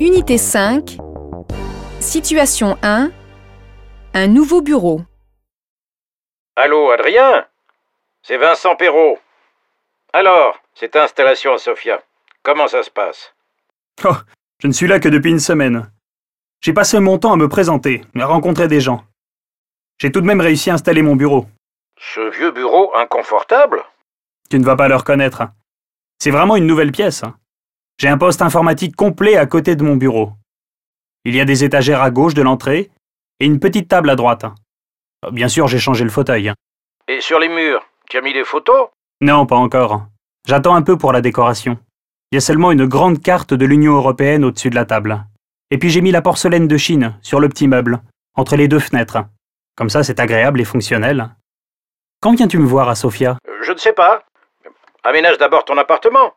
Unité 5. Situation 1. Un nouveau bureau. Allô, Adrien? C'est Vincent Perrault. Alors, cette installation à Sofia, comment ça se passe? Oh, je ne suis là que depuis une semaine. J'ai passé mon temps à me présenter, à rencontrer des gens. J'ai tout de même réussi à installer mon bureau. Ce vieux bureau inconfortable? Tu ne vas pas le reconnaître. C'est vraiment une nouvelle pièce. J'ai un poste informatique complet à côté de mon bureau. Il y a des étagères à gauche de l'entrée et une petite table à droite. Bien sûr, j'ai changé le fauteuil. Et sur les murs, tu as mis des photos? Non, pas encore. J'attends un peu pour la décoration. Il y a seulement une grande carte de l'Union européenne au-dessus de la table. Et puis j'ai mis la porcelaine de Chine sur le petit meuble, entre les deux fenêtres. Comme ça, c'est agréable et fonctionnel. Quand viens-tu me voir à Sofia? Euh, Je ne sais pas. Aménage d'abord ton appartement.